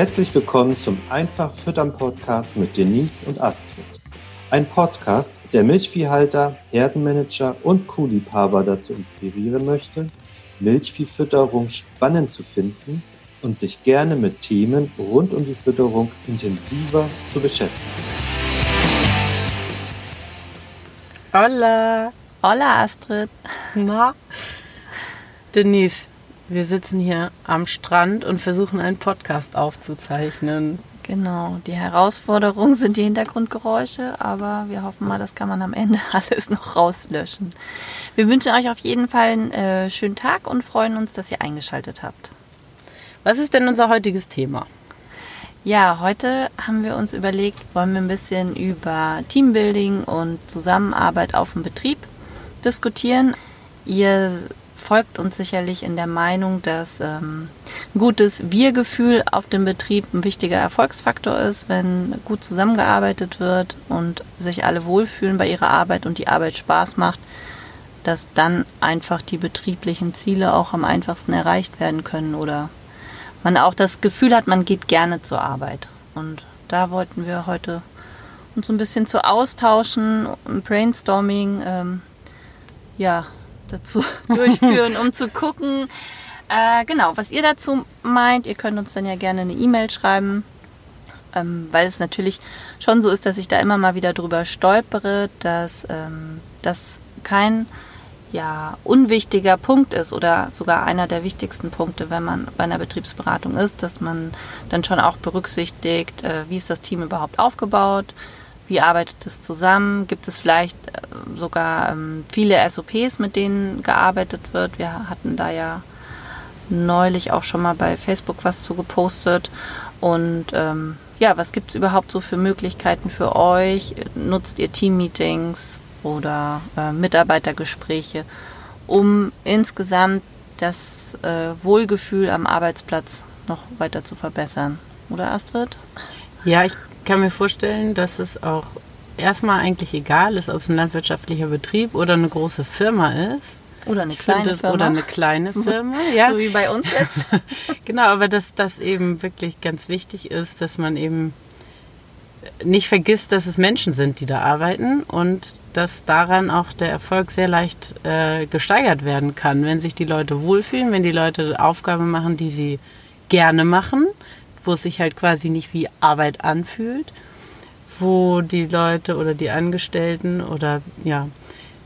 Herzlich willkommen zum Einfach Füttern Podcast mit Denise und Astrid. Ein Podcast, der Milchviehhalter, Herdenmanager und Kuhliebhaber dazu inspirieren möchte, Milchviehfütterung spannend zu finden und sich gerne mit Themen rund um die Fütterung intensiver zu beschäftigen. Hola. Hola Astrid. Na? Denise, wir sitzen hier am Strand und versuchen einen Podcast aufzuzeichnen. Genau, die Herausforderung sind die Hintergrundgeräusche, aber wir hoffen mal, das kann man am Ende alles noch rauslöschen. Wir wünschen euch auf jeden Fall einen äh, schönen Tag und freuen uns, dass ihr eingeschaltet habt. Was ist denn unser heutiges Thema? Ja, heute haben wir uns überlegt, wollen wir ein bisschen über Teambuilding und Zusammenarbeit auf dem Betrieb diskutieren. Ihr folgt uns sicherlich in der Meinung, dass ähm, ein gutes Wir-Gefühl auf dem Betrieb ein wichtiger Erfolgsfaktor ist, wenn gut zusammengearbeitet wird und sich alle wohlfühlen bei ihrer Arbeit und die Arbeit Spaß macht, dass dann einfach die betrieblichen Ziele auch am einfachsten erreicht werden können oder man auch das Gefühl hat, man geht gerne zur Arbeit. Und da wollten wir heute uns so ein bisschen zu austauschen, ein Brainstorming, ähm, ja, dazu durchführen, um zu gucken, äh, genau, was ihr dazu meint. Ihr könnt uns dann ja gerne eine E-Mail schreiben, ähm, weil es natürlich schon so ist, dass ich da immer mal wieder drüber stolpere, dass ähm, das kein ja, unwichtiger Punkt ist oder sogar einer der wichtigsten Punkte, wenn man bei einer Betriebsberatung ist, dass man dann schon auch berücksichtigt, äh, wie ist das Team überhaupt aufgebaut, wie arbeitet es zusammen? Gibt es vielleicht äh, sogar ähm, viele SOPs, mit denen gearbeitet wird? Wir hatten da ja neulich auch schon mal bei Facebook was zu gepostet. Und ähm, ja, was gibt es überhaupt so für Möglichkeiten für euch? Nutzt ihr Teammeetings oder äh, Mitarbeitergespräche, um insgesamt das äh, Wohlgefühl am Arbeitsplatz noch weiter zu verbessern? Oder Astrid? Ja, ich kann mir vorstellen, dass es auch erstmal eigentlich egal ist, ob es ein landwirtschaftlicher Betrieb oder eine große Firma ist. Oder eine ich kleine finde, Firma. Oder eine kleine Firma, ja. so wie bei uns jetzt. genau, aber dass das eben wirklich ganz wichtig ist, dass man eben nicht vergisst, dass es Menschen sind, die da arbeiten und dass daran auch der Erfolg sehr leicht äh, gesteigert werden kann, wenn sich die Leute wohlfühlen, wenn die Leute Aufgaben machen, die sie gerne machen wo es sich halt quasi nicht wie Arbeit anfühlt, wo die Leute oder die Angestellten oder ja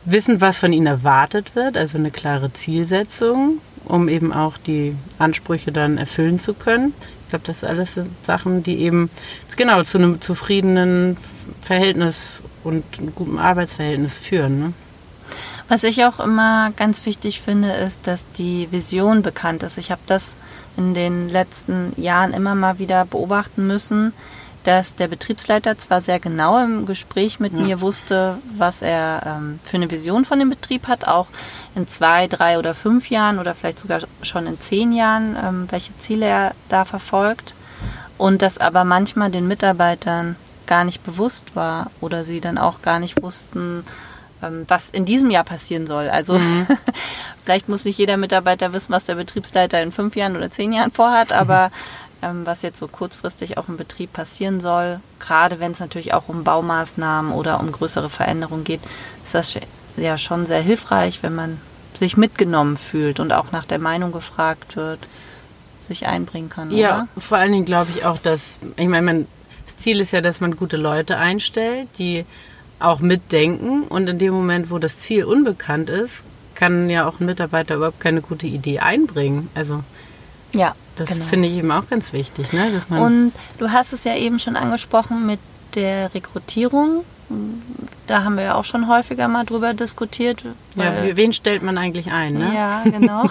wissen, was von ihnen erwartet wird, also eine klare Zielsetzung, um eben auch die Ansprüche dann erfüllen zu können. Ich glaube, das alles sind Sachen, die eben genau zu einem zufriedenen Verhältnis und einem guten Arbeitsverhältnis führen. Ne? Was ich auch immer ganz wichtig finde, ist, dass die Vision bekannt ist. Ich habe das in den letzten Jahren immer mal wieder beobachten müssen, dass der Betriebsleiter zwar sehr genau im Gespräch mit ja. mir wusste, was er ähm, für eine Vision von dem Betrieb hat, auch in zwei, drei oder fünf Jahren oder vielleicht sogar schon in zehn Jahren, ähm, welche Ziele er da verfolgt. Und dass aber manchmal den Mitarbeitern gar nicht bewusst war oder sie dann auch gar nicht wussten, was in diesem Jahr passieren soll. Also mhm. vielleicht muss nicht jeder Mitarbeiter wissen, was der Betriebsleiter in fünf Jahren oder zehn Jahren vorhat, mhm. aber ähm, was jetzt so kurzfristig auch im Betrieb passieren soll, gerade wenn es natürlich auch um Baumaßnahmen oder um größere Veränderungen geht, ist das ja schon sehr hilfreich, wenn man sich mitgenommen fühlt und auch nach der Meinung gefragt wird, sich einbringen kann. Ja, oder? vor allen Dingen glaube ich auch, dass, ich meine, das Ziel ist ja, dass man gute Leute einstellt, die auch mitdenken. Und in dem Moment, wo das Ziel unbekannt ist, kann ja auch ein Mitarbeiter überhaupt keine gute Idee einbringen. Also ja, das genau. finde ich eben auch ganz wichtig. Ne? Dass man Und du hast es ja eben schon angesprochen mit der Rekrutierung. Da haben wir ja auch schon häufiger mal drüber diskutiert. Ja, wen stellt man eigentlich ein? Ne? Ja, genau.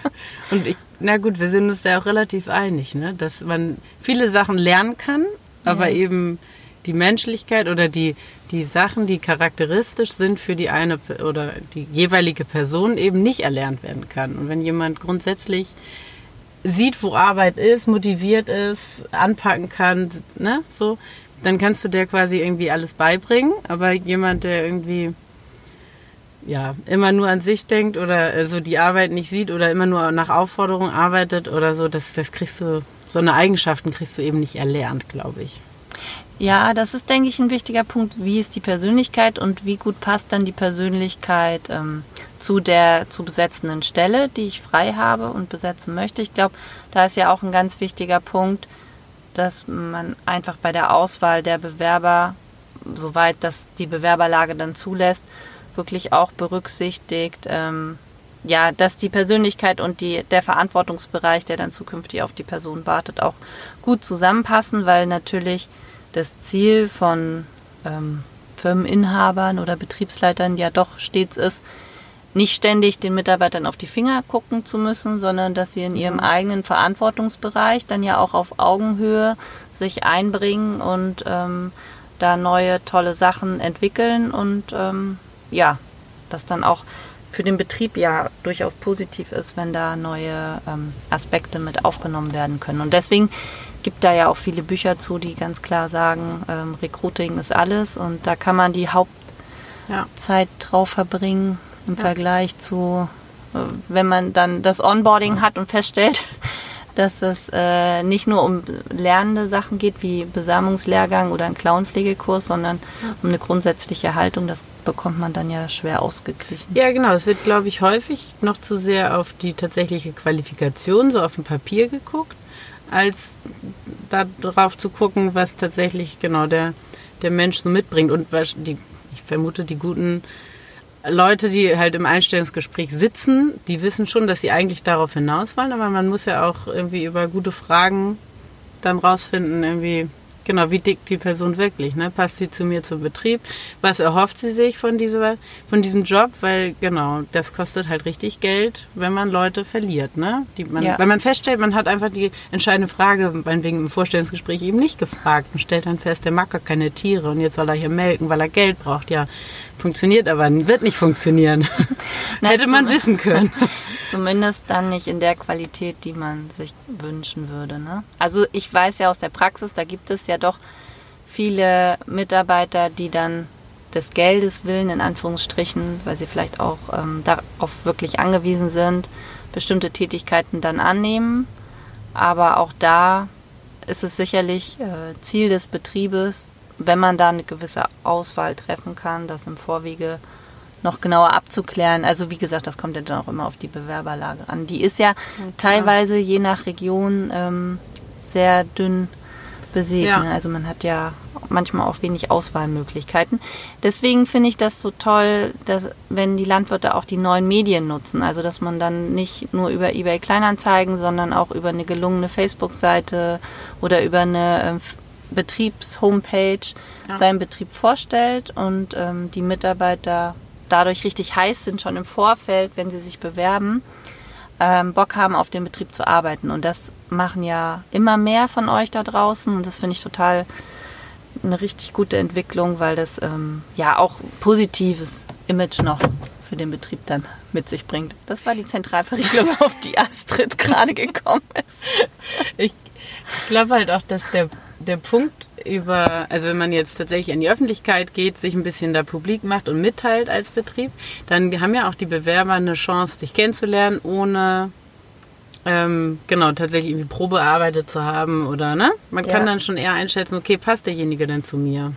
Und ich, na gut, wir sind uns da auch relativ einig, ne? dass man viele Sachen lernen kann, aber ja. eben die Menschlichkeit oder die, die Sachen, die charakteristisch sind für die eine oder die jeweilige Person eben nicht erlernt werden kann. Und wenn jemand grundsätzlich sieht, wo Arbeit ist, motiviert ist, anpacken kann, ne, so, dann kannst du der quasi irgendwie alles beibringen. Aber jemand, der irgendwie ja, immer nur an sich denkt oder äh, so die Arbeit nicht sieht oder immer nur nach Aufforderung arbeitet oder so, das, das kriegst du, so eine Eigenschaften kriegst du eben nicht erlernt, glaube ich. Ja, das ist, denke ich, ein wichtiger Punkt. Wie ist die Persönlichkeit und wie gut passt dann die Persönlichkeit ähm, zu der zu besetzenden Stelle, die ich frei habe und besetzen möchte? Ich glaube, da ist ja auch ein ganz wichtiger Punkt, dass man einfach bei der Auswahl der Bewerber, soweit das die Bewerberlage dann zulässt, wirklich auch berücksichtigt, ähm, ja, dass die Persönlichkeit und die, der Verantwortungsbereich, der dann zukünftig auf die Person wartet, auch gut zusammenpassen, weil natürlich das Ziel von ähm, Firmeninhabern oder Betriebsleitern ja doch stets ist, nicht ständig den Mitarbeitern auf die Finger gucken zu müssen, sondern dass sie in ihrem eigenen Verantwortungsbereich dann ja auch auf Augenhöhe sich einbringen und ähm, da neue tolle Sachen entwickeln und ähm, ja, das dann auch für den Betrieb ja durchaus positiv ist, wenn da neue ähm, Aspekte mit aufgenommen werden können. Und deswegen gibt da ja auch viele Bücher zu, die ganz klar sagen, ähm, Recruiting ist alles und da kann man die Hauptzeit ja. drauf verbringen im ja. Vergleich zu, äh, wenn man dann das Onboarding hat und feststellt, dass es äh, nicht nur um lernende Sachen geht, wie Besamungslehrgang oder ein Clownpflegekurs, sondern um eine grundsätzliche Haltung. Das bekommt man dann ja schwer ausgeglichen. Ja, genau. Es wird, glaube ich, häufig noch zu sehr auf die tatsächliche Qualifikation, so auf dem Papier geguckt, als darauf zu gucken, was tatsächlich genau der, der Mensch so mitbringt. Und die, ich vermute, die guten Leute, die halt im Einstellungsgespräch sitzen, die wissen schon, dass sie eigentlich darauf hinaus wollen, aber man muss ja auch irgendwie über gute Fragen dann rausfinden, irgendwie, Genau, wie dick die Person wirklich, ne? Passt sie zu mir zum Betrieb? Was erhofft sie sich von, dieser, von diesem Job? Weil, genau, das kostet halt richtig Geld, wenn man Leute verliert, ne? Die man, ja. Weil man feststellt, man hat einfach die entscheidende Frage, meinetwegen im Vorstellungsgespräch eben nicht gefragt und stellt dann fest, der mag gar keine Tiere und jetzt soll er hier melken, weil er Geld braucht. Ja, funktioniert aber, wird nicht funktionieren. Na, Hätte man wissen können. Zumindest dann nicht in der Qualität, die man sich wünschen würde. Ne? Also ich weiß ja aus der Praxis, da gibt es ja doch viele Mitarbeiter, die dann des Geldes willen, in Anführungsstrichen, weil sie vielleicht auch ähm, darauf wirklich angewiesen sind, bestimmte Tätigkeiten dann annehmen. Aber auch da ist es sicherlich äh, Ziel des Betriebes, wenn man da eine gewisse Auswahl treffen kann, das im Vorwege noch genauer abzuklären. Also wie gesagt, das kommt ja dann auch immer auf die Bewerberlage an. Die ist ja, ja teilweise je nach Region ähm, sehr dünn besät. Ja. Ne? Also man hat ja manchmal auch wenig Auswahlmöglichkeiten. Deswegen finde ich das so toll, dass wenn die Landwirte auch die neuen Medien nutzen. Also dass man dann nicht nur über eBay Kleinanzeigen, sondern auch über eine gelungene Facebook-Seite oder über eine äh, Betriebs-Homepage ja. seinen Betrieb vorstellt und ähm, die Mitarbeiter dadurch richtig heiß sind, schon im Vorfeld, wenn sie sich bewerben, ähm, Bock haben, auf dem Betrieb zu arbeiten. Und das machen ja immer mehr von euch da draußen und das finde ich total eine richtig gute Entwicklung, weil das ähm, ja auch positives Image noch für den Betrieb dann mit sich bringt. Das war die Zentralverriegelung, auf die Astrid gerade gekommen ist. Ich glaube halt auch, dass der, der Punkt über, also wenn man jetzt tatsächlich in die Öffentlichkeit geht, sich ein bisschen da publik macht und mitteilt als Betrieb, dann haben ja auch die Bewerber eine Chance, dich kennenzulernen, ohne ähm, genau, tatsächlich irgendwie Probe erarbeitet zu haben oder ne? Man kann ja. dann schon eher einschätzen, okay, passt derjenige denn zu mir?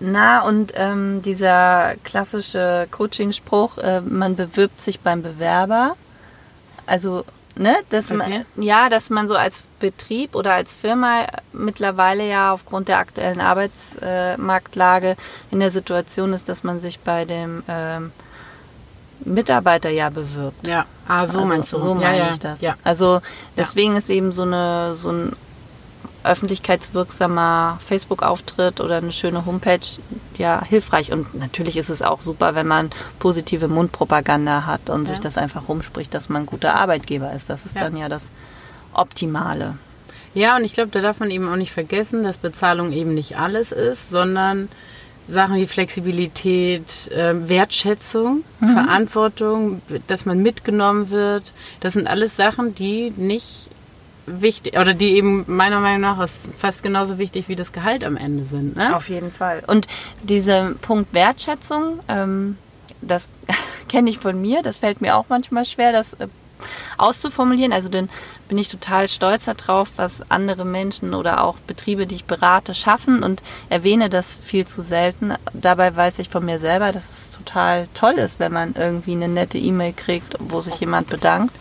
Na, und ähm, dieser klassische Coaching-Spruch, äh, man bewirbt sich beim Bewerber. Also ne, dass okay. man, ja, dass man so als Betrieb oder als Firma mittlerweile ja aufgrund der aktuellen Arbeitsmarktlage in der Situation ist, dass man sich bei dem ähm, Mitarbeiter ja bewirbt. Ja, ah, so also, meinst du. So meine ja, ich das. Ja. Also deswegen ja. ist eben so eine so ein öffentlichkeitswirksamer Facebook-Auftritt oder eine schöne Homepage ja hilfreich. Und natürlich ist es auch super, wenn man positive Mundpropaganda hat und ja. sich das einfach rumspricht, dass man ein guter Arbeitgeber ist. Das ist ja. dann ja das Optimale. Ja, und ich glaube, da darf man eben auch nicht vergessen, dass Bezahlung eben nicht alles ist, sondern Sachen wie Flexibilität, äh, Wertschätzung, mhm. Verantwortung, dass man mitgenommen wird. Das sind alles Sachen, die nicht wichtig, oder die eben meiner Meinung nach ist fast genauso wichtig wie das Gehalt am Ende sind. Ne? Auf jeden Fall. Und dieser Punkt Wertschätzung, ähm, das kenne ich von mir. Das fällt mir auch manchmal schwer, das äh, auszuformulieren. Also dann bin ich total stolz darauf, was andere Menschen oder auch Betriebe, die ich berate, schaffen und erwähne das viel zu selten. Dabei weiß ich von mir selber, dass es total toll ist, wenn man irgendwie eine nette E-Mail kriegt, wo sich jemand bedankt.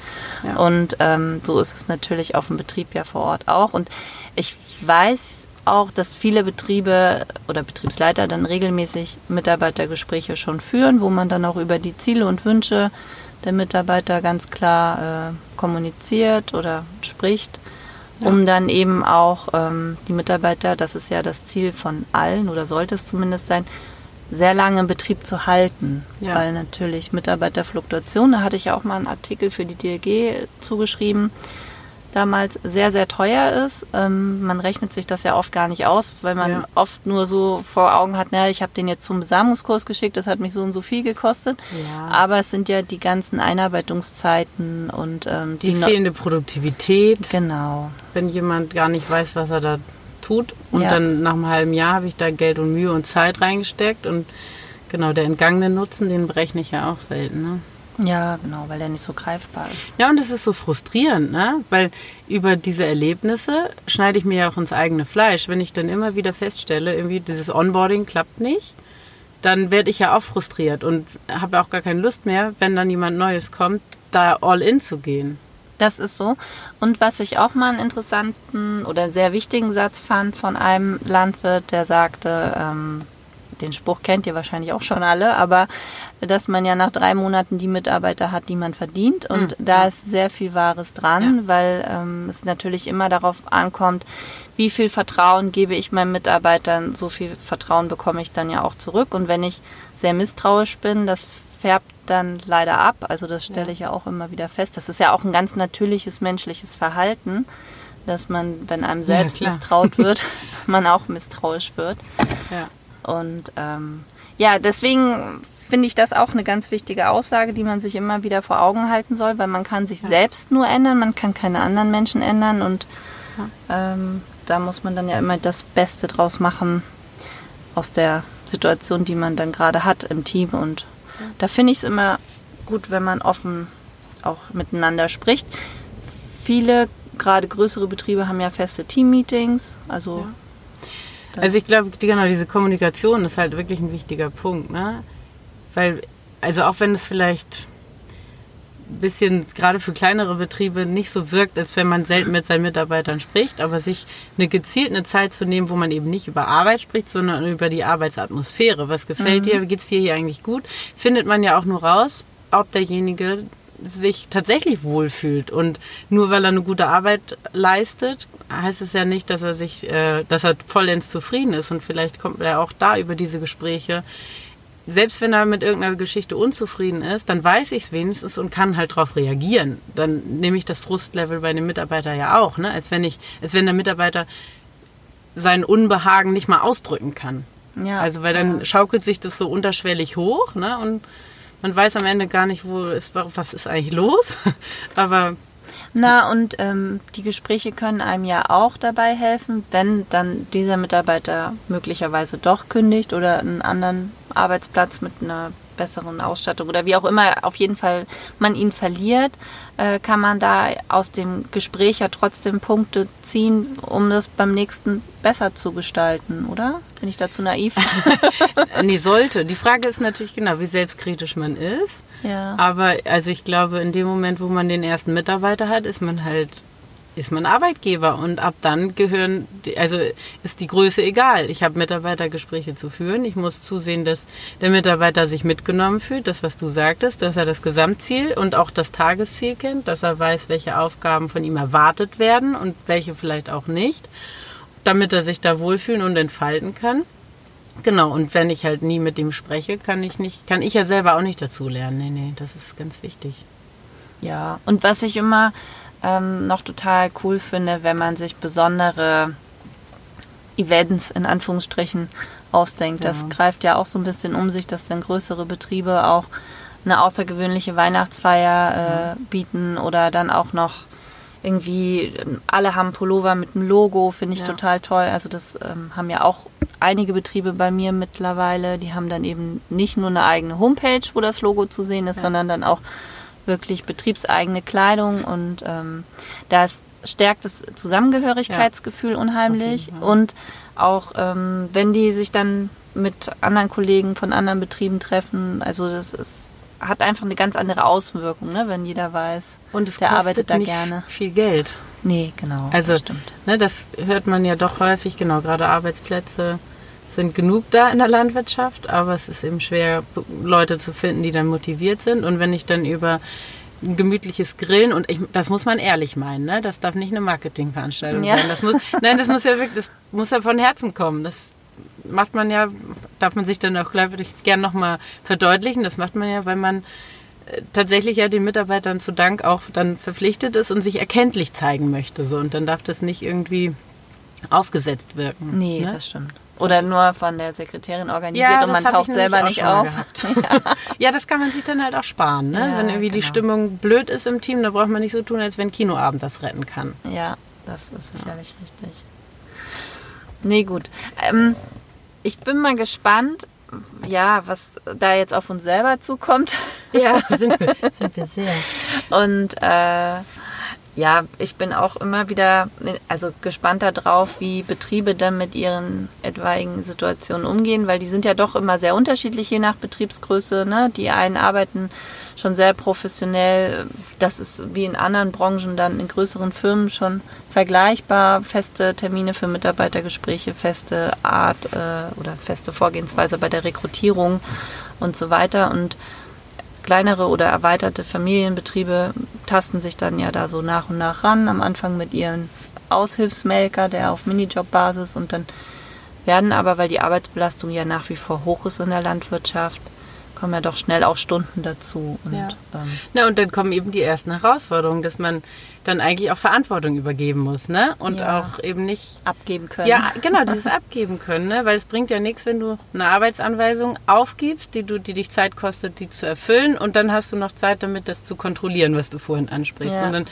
Ja. Und ähm, so ist es natürlich auf dem Betrieb ja vor Ort auch. Und ich weiß auch, dass viele Betriebe oder Betriebsleiter dann regelmäßig Mitarbeitergespräche schon führen, wo man dann auch über die Ziele und Wünsche der Mitarbeiter ganz klar äh, kommuniziert oder spricht, ja. um dann eben auch ähm, die Mitarbeiter, das ist ja das Ziel von allen oder sollte es zumindest sein, sehr lange im Betrieb zu halten. Ja. Weil natürlich Mitarbeiterfluktuation, da hatte ich ja auch mal einen Artikel für die DLG zugeschrieben, damals sehr, sehr teuer ist. Ähm, man rechnet sich das ja oft gar nicht aus, weil man ja. oft nur so vor Augen hat, naja, ich habe den jetzt zum Besamungskurs geschickt, das hat mich so und so viel gekostet. Ja. Aber es sind ja die ganzen Einarbeitungszeiten und ähm, die, die fehlende Produktivität. Genau. Wenn jemand gar nicht weiß, was er da tut und ja. dann nach einem halben Jahr habe ich da Geld und Mühe und Zeit reingesteckt und genau, der entgangene Nutzen, den berechne ich ja auch selten. Ne? Ja, genau, weil der nicht so greifbar ist. Ja, und es ist so frustrierend, ne? Weil über diese Erlebnisse schneide ich mir ja auch ins eigene Fleisch. Wenn ich dann immer wieder feststelle, irgendwie dieses Onboarding klappt nicht, dann werde ich ja auch frustriert und habe auch gar keine Lust mehr, wenn dann jemand Neues kommt, da all in zu gehen. Das ist so. Und was ich auch mal einen interessanten oder sehr wichtigen Satz fand von einem Landwirt, der sagte, ähm, den Spruch kennt ihr wahrscheinlich auch schon alle, aber dass man ja nach drei Monaten die Mitarbeiter hat, die man verdient. Und mhm. da ist sehr viel Wahres dran, ja. weil ähm, es natürlich immer darauf ankommt, wie viel Vertrauen gebe ich meinen Mitarbeitern, so viel Vertrauen bekomme ich dann ja auch zurück. Und wenn ich sehr misstrauisch bin, das färbt dann leider ab. Also das stelle ja. ich ja auch immer wieder fest. Das ist ja auch ein ganz natürliches menschliches Verhalten, dass man, wenn einem selbst ja, misstraut wird, man auch misstrauisch wird. Ja. Und ähm, ja, deswegen finde ich das auch eine ganz wichtige Aussage, die man sich immer wieder vor Augen halten soll, weil man kann sich ja. selbst nur ändern, man kann keine anderen Menschen ändern und ja. ähm, da muss man dann ja immer das Beste draus machen aus der Situation, die man dann gerade hat im Team und ja. da finde ich es immer gut, wenn man offen auch miteinander spricht. Viele, gerade größere Betriebe haben ja feste Team-Meetings, also also ich glaube, genau, diese Kommunikation ist halt wirklich ein wichtiger Punkt, ne? Weil, also auch wenn es vielleicht ein bisschen gerade für kleinere Betriebe nicht so wirkt, als wenn man selten mit seinen Mitarbeitern spricht, aber sich eine gezielt eine Zeit zu nehmen, wo man eben nicht über Arbeit spricht, sondern über die Arbeitsatmosphäre. Was gefällt mhm. dir? Wie geht's dir hier eigentlich gut? Findet man ja auch nur raus, ob derjenige sich tatsächlich wohlfühlt. Und nur weil er eine gute Arbeit leistet, heißt es ja nicht, dass er sich, äh, dass er vollends zufrieden ist. Und vielleicht kommt er auch da über diese Gespräche. Selbst wenn er mit irgendeiner Geschichte unzufrieden ist, dann weiß ich es wenigstens und kann halt darauf reagieren. Dann nehme ich das Frustlevel bei dem Mitarbeiter ja auch, ne? Als wenn ich, als wenn der Mitarbeiter sein Unbehagen nicht mal ausdrücken kann. Ja, also weil dann ja. schaukelt sich das so unterschwellig hoch, ne? Und man weiß am Ende gar nicht, wo ist, was ist eigentlich los. Aber na, und ähm, die Gespräche können einem ja auch dabei helfen, wenn dann dieser Mitarbeiter möglicherweise doch kündigt oder einen anderen Arbeitsplatz mit einer besseren Ausstattung oder wie auch immer, auf jeden Fall man ihn verliert, äh, kann man da aus dem Gespräch ja trotzdem Punkte ziehen, um das beim nächsten besser zu gestalten, oder? Bin ich dazu naiv? nee, sollte. Die Frage ist natürlich genau, wie selbstkritisch man ist. Ja. Aber also ich glaube, in dem Moment, wo man den ersten Mitarbeiter hat, ist man halt ist man Arbeitgeber und ab dann gehören, also ist die Größe egal. Ich habe Mitarbeitergespräche zu führen. Ich muss zusehen, dass der Mitarbeiter sich mitgenommen fühlt, das, was du sagtest, dass er das Gesamtziel und auch das Tagesziel kennt, dass er weiß, welche Aufgaben von ihm erwartet werden und welche vielleicht auch nicht, damit er sich da wohlfühlen und entfalten kann. Genau, und wenn ich halt nie mit ihm spreche, kann ich nicht, kann ich ja selber auch nicht dazu lernen. Nee, nee, das ist ganz wichtig. Ja, und was ich immer ähm, noch total cool finde, wenn man sich besondere Events in Anführungsstrichen ausdenkt. Ja. Das greift ja auch so ein bisschen um sich, dass dann größere Betriebe auch eine außergewöhnliche Weihnachtsfeier äh, bieten oder dann auch noch irgendwie, ähm, alle haben Pullover mit einem Logo, finde ich Ja. total toll. Also das ähm, haben ja auch einige Betriebe bei mir mittlerweile. Die haben dann eben nicht nur eine eigene Homepage, wo das Logo zu sehen ist, Ja. sondern dann auch wirklich betriebseigene Kleidung und ähm, das stärkt das Zusammengehörigkeitsgefühl unheimlich Auf jeden Fall. und auch ähm, wenn die sich dann mit anderen Kollegen von anderen Betrieben treffen, also das ist hat einfach eine ganz andere Auswirkung, ne, wenn jeder weiß, Und es der kostet arbeitet da nicht gerne. viel Geld. Nee, genau. Also, das stimmt. Ne, das hört man ja doch häufig, genau, gerade Arbeitsplätze sind genug da in der Landwirtschaft, aber es ist eben schwer, Leute zu finden, die dann motiviert sind. Und wenn ich dann über ein gemütliches Grillen und ich, das muss man ehrlich meinen, ne? Das darf nicht eine Marketingveranstaltung Ja. sein. Das muss, nein, das muss ja wirklich, das muss ja von Herzen kommen. Das macht man ja, darf man sich dann auch gleich würde ich gern nochmal verdeutlichen. Das macht man ja, weil man äh, tatsächlich ja den Mitarbeitern zu Dank auch dann verpflichtet ist und sich erkenntlich zeigen möchte. So. Und dann darf das nicht irgendwie aufgesetzt wirken. Nee, ne? das stimmt. Oder nur von der Sekretärin organisiert Ja, und man taucht selber nicht auf. mal Ja, das kann man sich dann halt auch sparen. Ne? Ja, wenn irgendwie die genau. Stimmung blöd ist im Team, dann braucht man nicht so tun, als wenn Kinoabend das retten kann. Ja, das ist sicherlich richtig. Nee, gut. Ähm, ich bin mal gespannt, ja, was da jetzt auf uns selber zukommt. Ja, sind wir, sind wir sehr. Und äh, ja, ich bin auch immer wieder also gespannt darauf, wie Betriebe dann mit ihren etwaigen Situationen umgehen, weil die sind ja doch immer sehr unterschiedlich, je nach Betriebsgröße. Ne? Die einen arbeiten schon sehr professionell. Das ist wie in anderen Branchen dann in größeren Firmen schon vergleichbar. Feste Termine für Mitarbeitergespräche, feste Art äh, oder feste Vorgehensweise bei der Rekrutierung und so weiter. Und kleinere oder erweiterte Familienbetriebe tasten sich dann ja da so nach und nach ran. Am Anfang mit ihren Aushilfsmelker, der auf Minijobbasis und dann werden aber, weil die Arbeitsbelastung ja nach wie vor hoch ist in der Landwirtschaft, kommen ja doch schnell auch Stunden dazu. Und, Ja. ähm, Na, und dann kommen eben die ersten Herausforderungen, dass man dann eigentlich auch Verantwortung übergeben muss, ne? Und Ja. auch eben nicht abgeben können. Ja, genau, dieses Abgeben können, ne? weil es bringt ja nichts, wenn du eine Arbeitsanweisung aufgibst, die, du, die dich Zeit kostet, die zu erfüllen und dann hast du noch Zeit damit, das zu kontrollieren, was du vorhin ansprichst. Ja. Und dann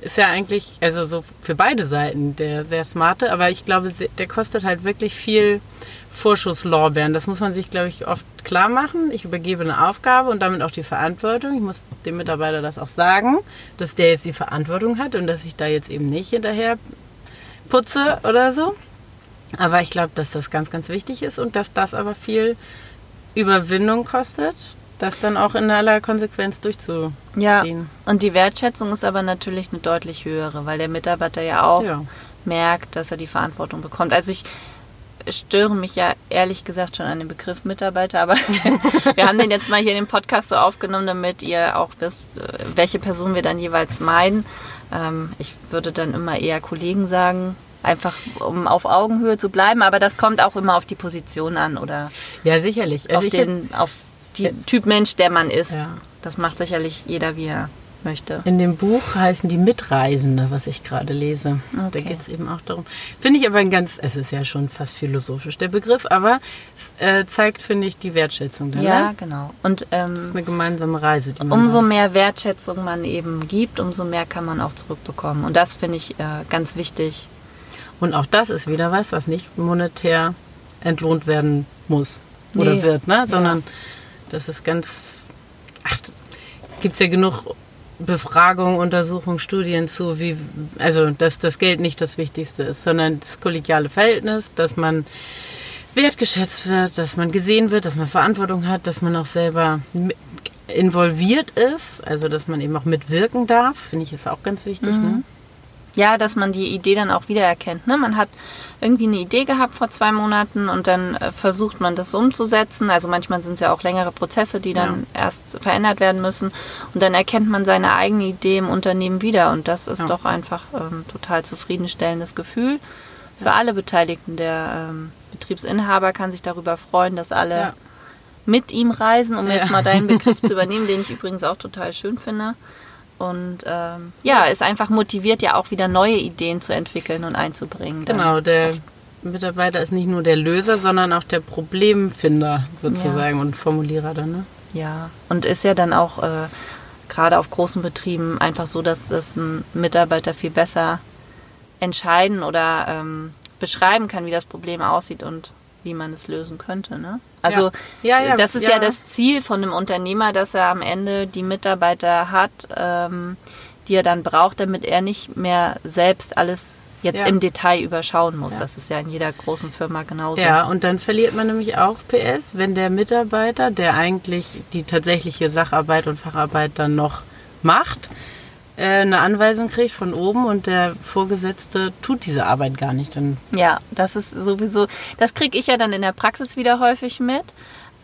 ist ja eigentlich, also so für beide Seiten der sehr smarte, aber ich glaube, der kostet halt wirklich viel Vorschusslorbeeren. Das muss man sich, glaube ich, oft klar machen. Ich übergebe eine Aufgabe und damit auch die Verantwortung. Ich muss dem Mitarbeiter das auch sagen, dass der jetzt die Verantwortung hat und dass ich da jetzt eben nicht hinterher putze oder so. Aber ich glaube, dass das ganz, ganz wichtig ist und dass das aber viel Überwindung kostet, das dann auch in aller Konsequenz durchzuziehen. Ja, und die Wertschätzung ist aber natürlich eine deutlich höhere, weil der Mitarbeiter ja auch Ja. merkt, dass er die Verantwortung bekommt. Also ich störe mich ja ehrlich gesagt schon an den Begriff Mitarbeiter, aber wir haben den jetzt mal hier in den Podcast so aufgenommen, damit ihr auch wisst, äh, welche Person wir dann jeweils meinen. Ähm, ich würde dann immer eher Kollegen sagen, einfach um auf Augenhöhe zu bleiben, aber das kommt auch immer auf die Position an oder Ja, sicherlich. Also auf den auf den Typ Mensch, der man ist. Ja. Das macht sicherlich jeder, wie er möchte. In dem Buch heißen die Mitreisende, was ich gerade lese. Da Okay. geht es eben auch darum. Finde ich aber ein ganz, es ist ja schon fast philosophisch der Begriff, aber es äh, zeigt, finde ich, die Wertschätzung dann. Ja, genau. Und Das ist ähm, eine gemeinsame Reise, die man umso macht. mehr Wertschätzung man eben gibt, umso mehr kann man auch zurückbekommen. Und das finde ich äh, ganz wichtig. Und auch das ist wieder was, was nicht monetär entlohnt werden muss oder Nee. wird, ne? Sondern das ist ganz. Ach, gibt es ja genug Befragungen, Untersuchungen, Studien zu, wie, also dass das Geld nicht das Wichtigste ist, sondern das kollegiale Verhältnis, dass man wertgeschätzt wird, dass man gesehen wird, dass man Verantwortung hat, dass man auch selber involviert ist, also dass man eben auch mitwirken darf, finde ich ist auch ganz wichtig. Ne? Ja, dass man die Idee dann auch wiedererkennt. Ne? Man hat irgendwie eine Idee gehabt vor zwei Monaten und dann äh, versucht man das umzusetzen. Also manchmal sind es ja auch längere Prozesse, die dann erst verändert werden müssen. Und dann erkennt man seine eigene Idee im Unternehmen wieder. Und das ist Ja. doch einfach ähm, total zufriedenstellendes Gefühl für alle Beteiligten. Der ähm, Betriebsinhaber kann sich darüber freuen, dass alle Ja. mit ihm reisen, um jetzt Ja. mal deinen Begriff zu übernehmen, den ich übrigens auch total schön finde. Und ähm, ja, ist einfach motiviert, ja auch wieder neue Ideen zu entwickeln und einzubringen. Genau, der Mitarbeiter ist nicht nur der Löser, sondern auch der Problemfinder sozusagen und Formulierer dann. Ne? Ja, und ist ja dann auch äh, gerade auf großen Betrieben einfach so, dass es ein Mitarbeiter viel besser entscheiden oder ähm, beschreiben kann, wie das Problem aussieht und wie man es lösen könnte. Ne? Also Ja, ja, das ist ja. ja. das Ziel von einem Unternehmer, dass er am Ende die Mitarbeiter hat, ähm, die er dann braucht, damit er nicht mehr selbst alles jetzt Ja. im Detail überschauen muss. Ja. Das ist ja in jeder großen Firma genauso. Ja, und dann verliert man nämlich auch PS, wenn der Mitarbeiter, der eigentlich die tatsächliche Sacharbeit und Facharbeit dann noch macht, eine Anweisung kriegt von oben und der Vorgesetzte tut diese Arbeit gar nicht. Dann Ja, das ist sowieso, das kriege ich ja dann in der Praxis wieder häufig mit,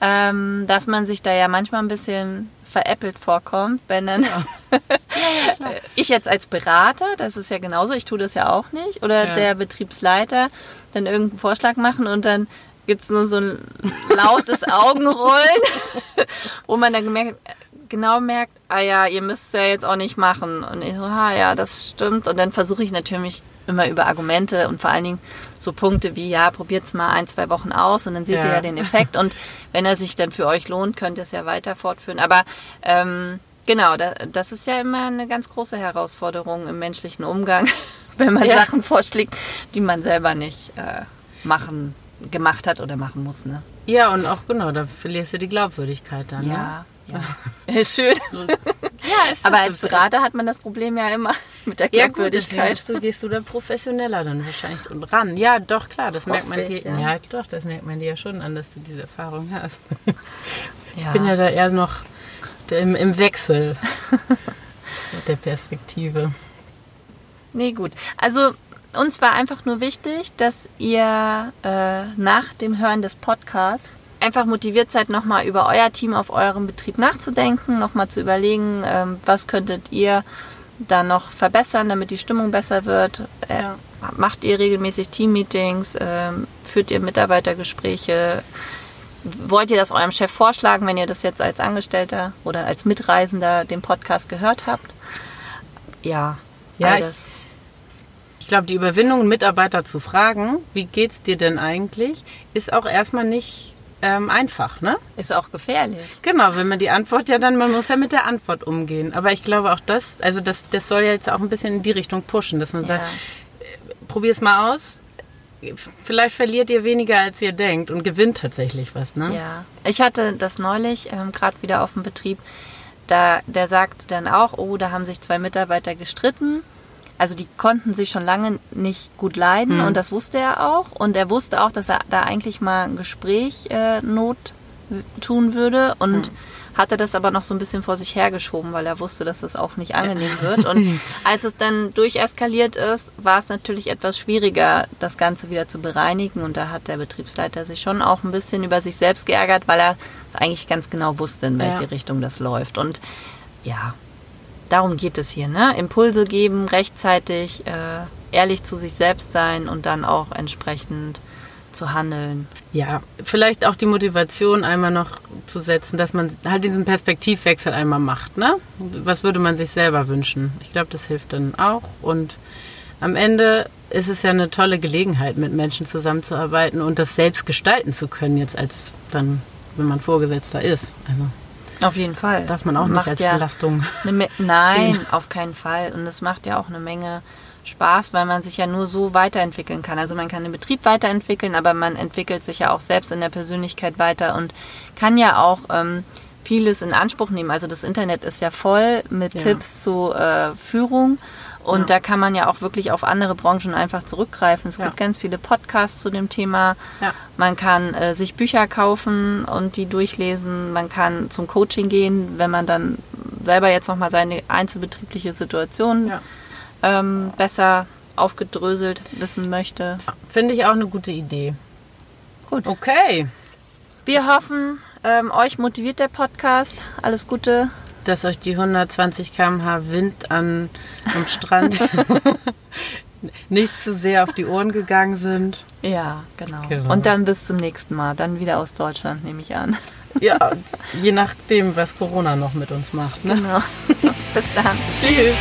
ähm, dass man sich da ja manchmal ein bisschen veräppelt vorkommt, wenn dann ich jetzt als Berater, das ist ja genauso, ich tue das ja auch nicht, oder Ja. der Betriebsleiter dann irgendeinen Vorschlag machen und dann gibt's nur so ein lautes Augenrollen, wo man dann gemerkt, genau merkt, ah ja, ihr müsst es ja jetzt auch nicht machen. Und ich so, ah ja, das stimmt. Und dann versuche ich natürlich immer über Argumente und vor allen Dingen so Punkte wie, ja, probiert's mal ein, zwei Wochen aus und dann seht ihr Ja. ja den Effekt. Und wenn er sich dann für euch lohnt, könnt ihr es ja weiter fortführen. Aber ähm, genau, da, das ist ja immer eine ganz große Herausforderung im menschlichen Umgang, wenn man Ja. Sachen vorschlägt, die man selber nicht äh, machen, gemacht hat oder machen muss. Ne? ja, und auch genau, da verlierst du die Glaubwürdigkeit dann. Ja, ja. Ist schön. Ja, ist Aber als. Berater hat man das Problem ja immer mit der Ja gut, Glaubwürdigkeit. gehst du, gehst du da professioneller dann wahrscheinlich und ran. Ja, doch, klar, das merkt man dir. Ja. ja. doch, das merkt man dir ja schon an, dass du diese Erfahrung hast. Ja. Ich bin ja da eher noch im, im Wechsel der Perspektive. Nee, gut. Also uns war einfach nur wichtig, dass ihr äh, nach dem Hören des Podcasts einfach motiviert seid, nochmal über euer Team auf eurem Betrieb nachzudenken, nochmal zu überlegen, ähm, was könntet ihr da noch verbessern, damit die Stimmung besser wird. Äh, Ja. Macht ihr regelmäßig Teammeetings? Ähm, führt ihr Mitarbeitergespräche? Wollt ihr das eurem Chef vorschlagen, wenn ihr das jetzt als Angestellter oder als Mitreisender den Podcast gehört habt? Ja, Ja, all ich-. Ich glaube, die Überwindung, Mitarbeiter zu fragen, wie geht's dir denn eigentlich, ist auch erstmal nicht ähm, einfach, ne? Ist auch gefährlich. Genau, wenn man die Antwort ja dann, man muss ja mit der Antwort umgehen. Aber ich glaube auch das, also das, das soll ja jetzt auch ein bisschen in die Richtung pushen, dass man Ja. sagt, probier es mal aus. Vielleicht verliert ihr weniger, als ihr denkt und gewinnt tatsächlich was, ne? ja. Ich hatte das neulich, ähm, gerade wieder auf dem Betrieb, da, der sagte dann auch, oh, da haben sich zwei Mitarbeiter gestritten. Also die konnten sich schon lange nicht gut leiden und das wusste er auch. Und er wusste auch, dass er da eigentlich mal ein Gespräch äh, Not tun würde und hatte das aber noch so ein bisschen vor sich hergeschoben, weil er wusste, dass das auch nicht angenehm wird. Und als es dann durcheskaliert ist, war es natürlich etwas schwieriger, das Ganze wieder zu bereinigen. Und da hat der Betriebsleiter sich schon auch ein bisschen über sich selbst geärgert, weil er eigentlich ganz genau wusste, in welche Ja. Richtung das läuft. Und ja, darum geht es hier. Ne? Impulse geben, rechtzeitig, äh, ehrlich zu sich selbst sein und dann auch entsprechend zu handeln. Ja, vielleicht auch die Motivation einmal noch zu setzen, dass man halt diesen Perspektivwechsel einmal macht, ne? Was würde man sich selber wünschen? Ich glaube, das hilft dann auch. Und am Ende ist es ja eine tolle Gelegenheit, mit Menschen zusammenzuarbeiten und das selbst gestalten zu können, jetzt als dann, wenn man Vorgesetzter ist. Also Auf jeden Fall. darf man auch nicht Macht als ja Belastung. Nein, auf keinen Fall. Und es macht ja auch eine Menge Spaß, weil man sich ja nur so weiterentwickeln kann. Also man kann den Betrieb weiterentwickeln, aber man entwickelt sich ja auch selbst in der Persönlichkeit weiter und kann ja auch ähm, vieles in Anspruch nehmen. Also das Internet ist ja voll mit Ja. Tipps zu äh, Führung. Und Ja. da kann man ja auch wirklich auf andere Branchen einfach zurückgreifen. Es Ja. gibt ganz viele Podcasts zu dem Thema. Ja. Man kann äh, sich Bücher kaufen und die durchlesen. Man kann zum Coaching gehen, wenn man dann selber jetzt nochmal seine einzelbetriebliche Situation ähm, besser aufgedröselt wissen möchte. Finde ich auch eine gute Idee. Gut. Okay. Wir hoffen, ähm, euch motiviert der Podcast. Alles Gute. Dass euch die 120 km/h Wind an, am Strand nicht zu sehr auf die Ohren gegangen sind. Ja, genau. Genau. Und dann bis zum nächsten Mal. Dann wieder aus Deutschland, nehme ich an. Ja, je nachdem, was Corona noch mit uns macht. Ne? Genau. bis dann. Tschüss.